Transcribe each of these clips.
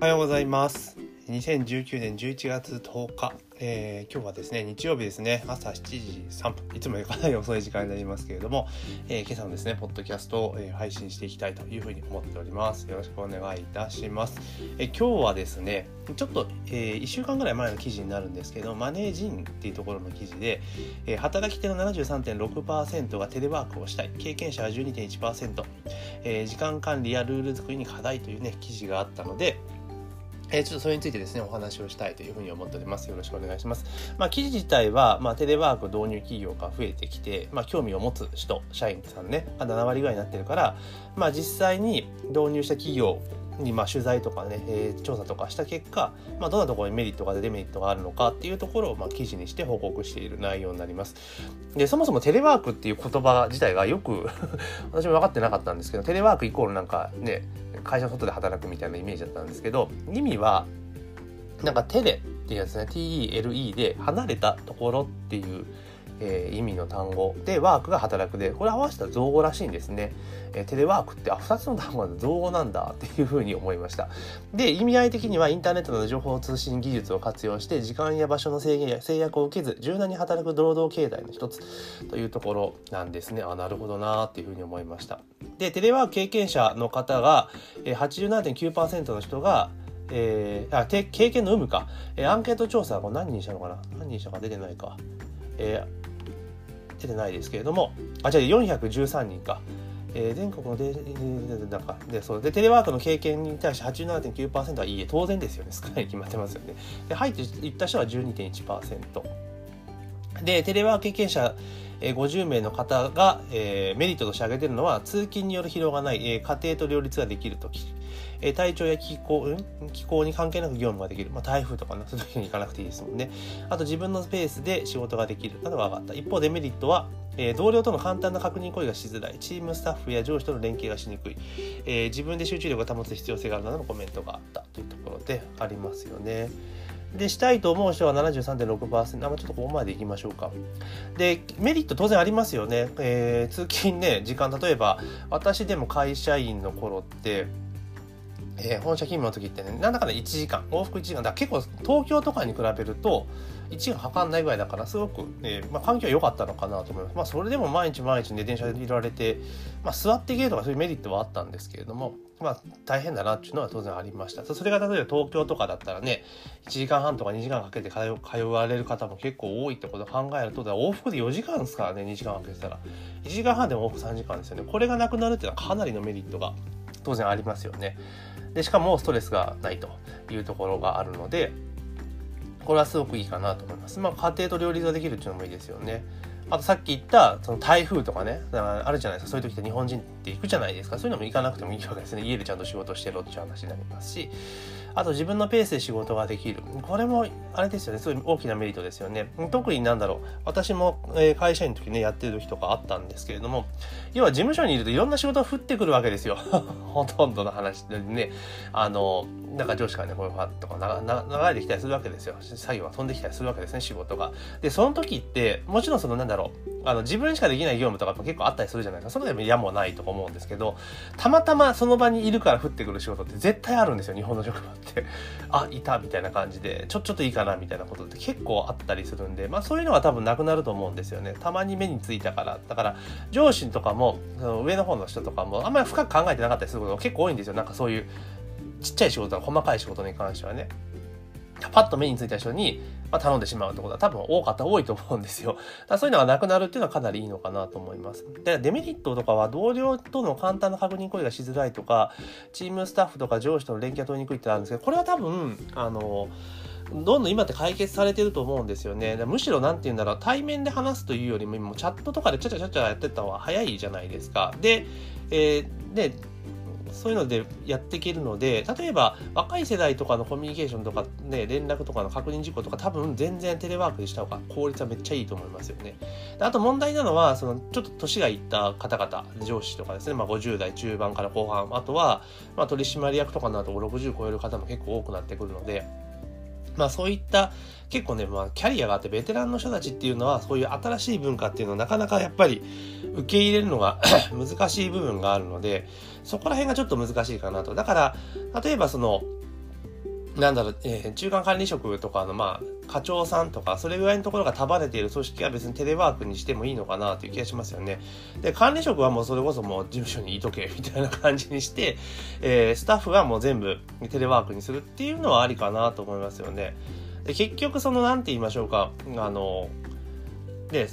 おはようございます。2019年11月10日、えー、今日はですね日曜日ですね。朝7時3分。いつもよりかなり遅い時間になりますけれども、えー、今朝のですねポッドキャストを、え、配信していきたいというふうに思っております。よろしくお願いいたします、え今日はですねちょっと、え1週間ぐらい前の記事になるんですけどマネージンっていうところの記事で、え働き手の73.6%がテレワークをしたい。経験者は12.1%、え時間管理やルール作りに課題というね記事があったのでえー、ちょっとそれについてですね、お話をしたいというふうに思っております。よろしくお願いします。まあ、記事自体は、まあ、テレワーク導入企業が増えてきて、まあ、興味を持つ人、社員さんね、7割ぐらいになってるから、まあ、実際に導入した企業にまあ取材とかね、えー、調査とかした結果、まあ、どんなところにメリットがデメリットがあるのかっていうところをまあ記事にして報告している内容になります。でそもそもテレワークっていう言葉自体がよく 私も分かってなかったんですけどテレワークイコールなんかね会社の外で働くみたいなイメージだったんですけど意味はなんかテレっていうやつね。TELE で離れたところっていうえー、意味の単語でワークが働くでこれ合わせた造語らしいんですね、えー、テレワークってあ2つの単語の造語なんだっていうふうに思いました。で意味合い的にはインターネットの情報通信技術を活用して時間や場所の制限や制約を受けず柔軟に働く労働形態の一つというところなんですね。あなるほどなっていうふうに思いました。でテレワーク経験者の方が、えー、87.9%の人がえー、あ経験の有無か、えー、アンケート調査これ何人したのかな？何人したか出てないか、えー、出てないですけれども、あ、じゃあ413人か。えー、全国ので、なんか、で、そう。で、テレワークの経験に対して87.9%はいいえ、当然ですよね。少ないに決まってますよね。で、入っていった人は12.1%。で、テレワーク経験者、え、50名の方が、えー、メリットとして挙げてるのは、通勤による疲労がない、えー、家庭と両立ができるとき。え、体調や気候、うん、気候に関係なく業務ができる。まあ、台風とかね、そういう時に行かなくていいですもんね。あと自分のペースで仕事ができるなどが分かった。一方、デメリットは、えー、同僚との簡単な確認行為がしづらい。チームスタッフや上司との連携がしにくい。えー、自分で集中力を保つ必要性があるなどのコメントがあったというところでありますよね。で、したいと思う人は73.6%。あ、まあ、ちょっとここまでいきましょうか。で、メリット当然ありますよね。えー、通勤ね、時間、例えば、私でも会社員の頃って、えー、本社勤務の時ってね、なんだかんだ1時間、往復1時間、だ結構東京とかに比べると、1時間かかんないぐらいだから、すごく、えー、まあ、環境は良かったのかなと思います。まあ、それでも毎日毎日ね、電車でいられて、まあ、座っていけるとかそういうメリットはあったんですけれども、まあ、大変だなっていうのは当然ありました。それが例えば東京とかだったらね、1時間半とか2時間かけて通われる方も結構多いってことを考えると、往復で4時間ですからね、2時間かけてたら。1時間半でも往復3時間ですよね。これがなくなるっていうのはかなりのメリットが当然ありますよね。でしかもストレスがないというところがあるのでこれはすごくいいかなと思います。まあ家庭と両立ができるっていうのもいいですよね。あとさっき言ったその台風とかねあるじゃないですかそういう時って日本人って行くじゃないですかそういうのも行かなくてもいいわけですね家でちゃんと仕事してろっていう話になりますしあと自分のペースで仕事ができる。これもあれですよね。すごい大きなメリットですよね。特になんだろう。私も、会社員の時ねやってる時とかあったんですけれども要は事務所にいるといろんな仕事が降ってくるわけですよ。ほとんどの話でね。あのなんか上司からねこういうファンとか流れてきたりするわけですよ。作業が飛んできたりするわけですね仕事が。でその時ってもちろんそのなんだろう。あの自分しかできない業務とか結構あったりするじゃないですか。それでも嫌もないと思うんですけどたまたまその場にいるから降ってくる仕事って絶対あるんですよ日本の職場って あいたみたいな感じでちょ ちょっといいかなみたいなことって結構あったりするんでまあそういうのは多分なくなると思うんですよね。たまに目についたから。だから上司とかもその上の方の人とかもあんまり深く考えてなかったりすることが結構多いんですよ。なんかそういうちっちゃい仕事細かい仕事に関してはね。パッと目についた人に、まあ、頼んでしまうってことは多分多かった多いと思うんですよ。だそういうのがなくなるっていうのはかなりいいのかなと思います。で、デメリットとかは同僚との簡単な確認行為がしづらいとか、チームスタッフとか上司との連携が取りにくいってあるんですけど、これは多分、あの、どんどん今って解決されてると思うんですよね。むしろ何て言うんだろう、対面で話すというよりも、今チャットとかでちゃちゃちゃちゃやってた方が早いじゃないですか。で、えー、で、そういうのでやっていけるので例えば若い世代とかのコミュニケーションとかね連絡とかの確認事項とか多分全然テレワークでした方が効率はめっちゃいいと思いますよね。あと問題なのはそのちょっと年がいった方々上司とかですね、まあ、50代中盤から後半あとは、まあ、取締役とかになると60超える方も結構多くなってくるので。まあそういった結構ね、まあキャリアがあってベテランの人たちっていうのはそういう新しい文化っていうのはなかなかやっぱり受け入れるのが 難しい部分があるので、そこら辺がちょっと難しいかなと。だから、例えばその、なんだろう、えー、中間管理職とかの、まあ、課長さんとか、それぐらいのところが束ねている組織は別にテレワークにしてもいいのかなという気がしますよね。で、管理職はもうそれこそもう事務所にいとけ、みたいな感じにして、えー、スタッフはもう全部テレワークにするっていうのはありかなと思いますよね。で、結局その、なんて言いましょうか、あの、で、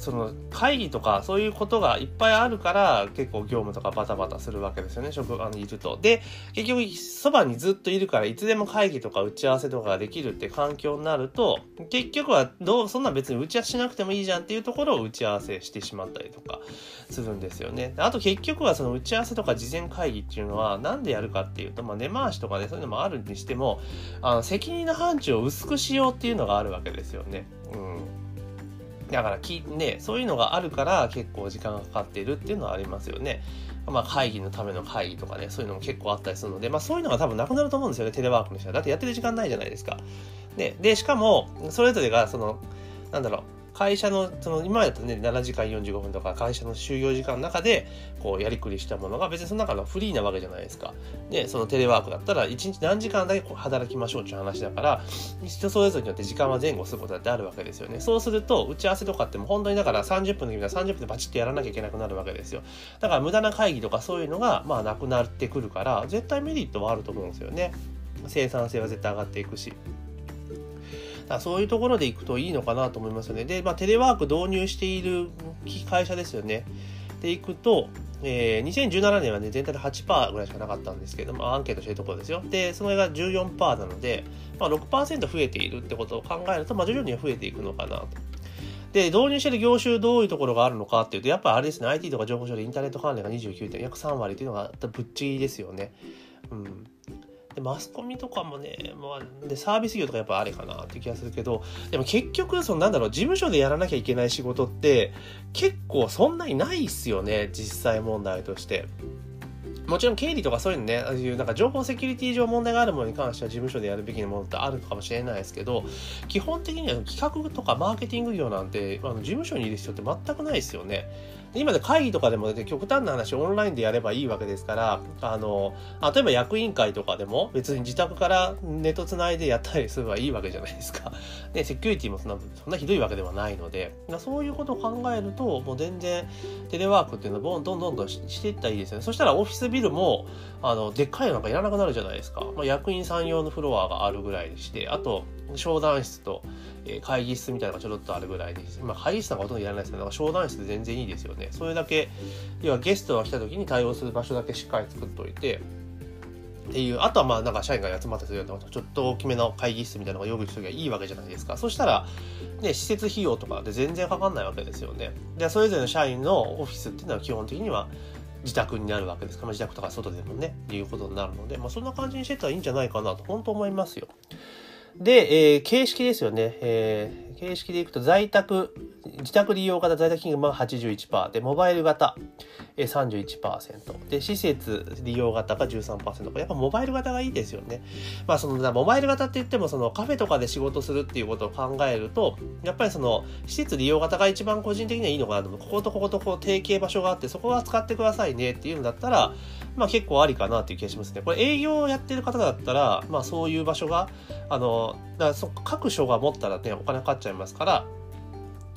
その会議とかそういうことがいっぱいあるから結構業務とかバタバタするわけですよね職場にいると。で結局そばにずっといるからいつでも会議とか打ち合わせとかができるって環境になると結局はどうそんな別に打ち合わせしなくてもいいじゃんっていうところを打ち合わせしてしまったりとかするんですよね。あと結局はその打ち合わせとか事前会議っていうのは何でやるかっていうと、まあ、根回しとかねそういうのもあるにしてもあの責任の範疇を薄くしようっていうのがあるわけですよね。うんだからき、ね、そういうのがあるから結構時間がかかっているっていうのはありますよね。まあ会議のための会議とかね、そういうのも結構あったりするので、まあそういうのが多分なくなると思うんですよね、テレワークの人は。だってやってる時間ないじゃないですか。で、で、しかも、それぞれが、その、なんだろう、会社の、その、今までだとね、7時間45分とか、会社の就業時間の中で、こう、やりくりしたものが、別にその中のフリーなわけじゃないですか。で、そのテレワークだったら、1日何時間だけ働きましょうっていう話だから、人それぞれによって時間は前後することだってあるわけですよね。そうすると、打ち合わせとかっても本当にだから30分の時は30分でバチッとやらなきゃいけなくなるわけですよ。だから無駄な会議とかそういうのが、まあ、なくなってくるから、絶対メリットはあると思うんですよね。生産性は絶対上がっていくし。だそういうところでいくといいのかなと思いますよね。で、まあ、テレワーク導入している会社ですよね。でいくと、えー、2017年はね、全体で8%ぐらいしかなかったんですけども、アンケートしてるところですよ。で、そのが14%なので、まあ、6%増えているってことを考えると、まあ、徐々には増えていくのかなと。で、導入してる業種どういうところがあるのかっていうと、やっぱりあれですね、IT とか情報処理、インターネット関連が29点、約3割っていうのがぶっちぎりですよね。うん。でマスコミとかもね、まあ、でサービス業とかやっぱあれかなって気がするけどでも結局そのなんだろう事務所でやらなきゃいけない仕事って結構そんなにないっすよね実際問題として。もちろん経理とかそういうのね、ああいうなんか情報セキュリティ上問題があるものに関しては事務所でやるべきなものってあるかもしれないですけど、基本的には企画とかマーケティング業なんて、あの事務所にいる必要って全くないですよね。今で会議とかでも、ね、極端な話オンラインでやればいいわけですから、あの、例えば役員会とかでも別に自宅からネットつないでやったりすればいいわけじゃないですか。で、セキュリティもそんなそんなひどいわけではないので、そういうことを考えると、もう全然テレワークっていうのをどんどんどんどんしていったらいいですよね。そしたらオフィスビルも、あの、でっかいのなんかいらなくなるじゃないですか。まあ、役員さん用のフロアがあるぐらいにして、あと、商談室と、え会議室みたいなのがちょろっとあるぐらいで、まあ、会議室なんかほとんどいらないですけど、商談室で全然いいですよね。それだけ、要はゲストが来た時に対応する場所だけしっかり作っといて、っていう、あとはまあなんか社員が集まってするようなちょっと大きめの会議室みたいなのが用意しときゃいいわけじゃないですか。そしたら、ね、施設費用とかで全然かかんないわけですよね。で、それぞれの社員のオフィスっていうのは基本的には自宅になるわけですから、まあ、自宅とか外でもね、いうことになるので、まあそんな感じにしてたらいいんじゃないかなと、本当思いますよ。で、えー、形式ですよね。えー、形式でいくと在宅、自宅利用型在宅金額が81%で、モバイル型、31%で、施設利用型が13%。やっぱモバイル型がいいですよね。まあその、モバイル型って言っても、そのカフェとかで仕事するっていうことを考えると、やっぱりその、施設利用型が一番個人的にはいいのかなと。こことこことこう提携場所があって、そこは使ってくださいねっていうんだったら、まあ結構ありかなっていう気がしますね。これ営業をやってる方だったら、まあそういう場所が、あの、だからそ各所が持ったらね、お金かかっちゃういますから、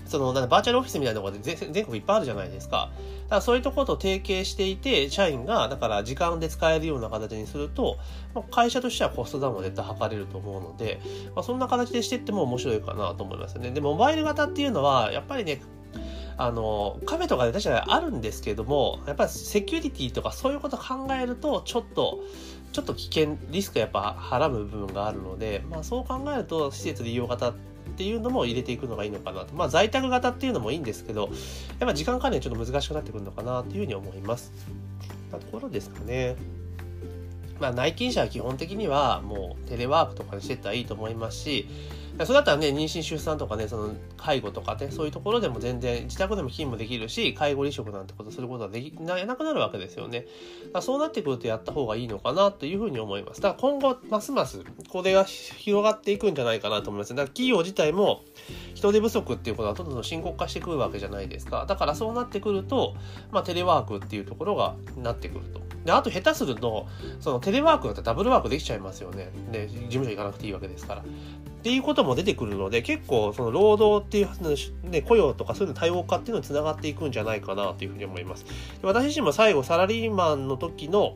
その、バーチャルオフィスみたいなところで全国いっぱいあるじゃないですか。だからそういうところと提携していて、社員が、だから時間で使えるような形にすると、会社としてはコストダウンも絶対図れると思うので、まあ、そんな形でしていっても面白いかなと思いますね。で、モバイル型っていうのは、やっぱりね、あの、カフェとかで確かにあるんですけども、やっぱりセキュリティとかそういうこと考えると、ちょっと、ちょっと危険、リスクやっぱはらむ部分があるので、まあそう考えると、施設利用型ってっていうのも入れていくのがいいのかなと。まあ在宅型っていうのもいいんですけど、やっぱ時間管理はちょっと難しくなってくるのかなというふうに思います。なところですかね。まあ内勤者は基本的にはもうテレワークとかにしてったらいいと思いますし、それだったらね、妊娠出産とかね、その介護とかね、そういうところでも全然自宅でも勤務できるし、介護離職なんてことすることはできななくなるわけですよね。そうなってくるとやった方がいいのかなというふうに思います。だから今後、ますますこれが広がっていくんじゃないかなと思います。だから企業自体も人手不足っていうことはどんどん深刻化してくるわけじゃないですか。だからそうなってくると、まあテレワークっていうところがなってくると。で、あと下手すると、そのテレワークだったらダブルワークできちゃいますよね。ね、事務所行かなくていいわけですから。っていうことも出てくるので、結構その労働っていう、ね、雇用とかそういうの多様化っていうのにつながっていくんじゃないかなというふうに思います。で私自身も最後サラリーマンの時の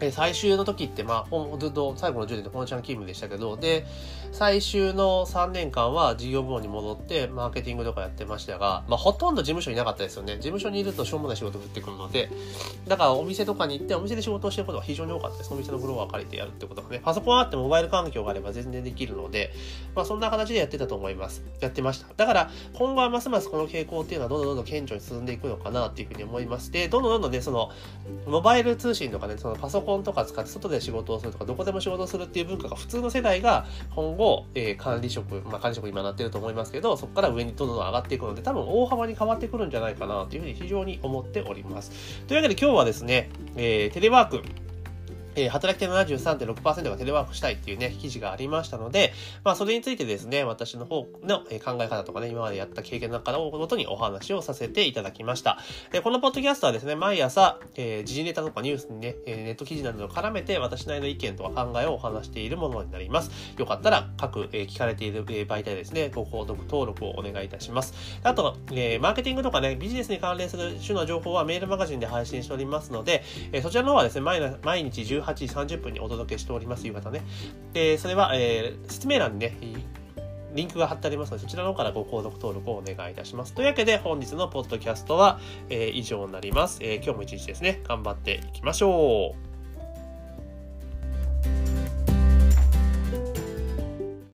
え最終の時って、まあ、ずっと最後の10年で本社の勤務でしたけど、で、最終の3年間は事業部門に戻って、マーケティングとかやってましたが、まあ、ほとんど事務所にいなかったですよね。事務所にいるとしょうもない仕事降ってくるので、だからお店とかに行って、お店で仕事をしてることが非常に多かったです。お店のフロア借りてやるってことがね。パソコンあってモバイル環境があれば全然できるので、まあ、そんな形でやってたと思います。やってました。だから、今後はますますこの傾向っていうのはどんどんどんどん顕著に進んでいくのかなっていうふうに思いまして、どんどんどんどんね、その、モバイル通信とかね、そのパソコンとか使って外で仕事をするとか、どこでも仕事をするっていう文化が普通の世代が今後、えー、管理職、まあ管理職今なってると思いますけど、そこから上にどんどん上がっていくので、多分大幅に変わってくるんじゃないかなというふうに非常に思っております。というわけで今日はですね、えー、テレワーク、えー、働き手の73.6%がテレワークしたいっていうね、記事がありましたので、まあ、それについてですね、私の方の、考え方とかね、今までやった経験の中のことにお話をさせていただきました。でこのポッドキャストはですね、毎朝、えー、時事ネタとかニュースにね、えネット記事などを絡めて、私なりの意見とか考えをお話しているものになります。よかったら、各、えー、聞かれている、媒体ですね、ご購読登録をお願いいたします。あと、えマーケティングとかね、ビジネスに関連する種の情報はメールマガジンで配信しておりますので、えそちらの方はですね、毎日18時30分にお届けしております、夕方ね。で、それは、えー、説明欄にね、リンクが貼ってありますので、そちらの方からご購読登録をお願いいたします。というわけで、本日のポッドキャストは、えー、以上になります、えー、今日も一日ですね、頑張っていきましょう。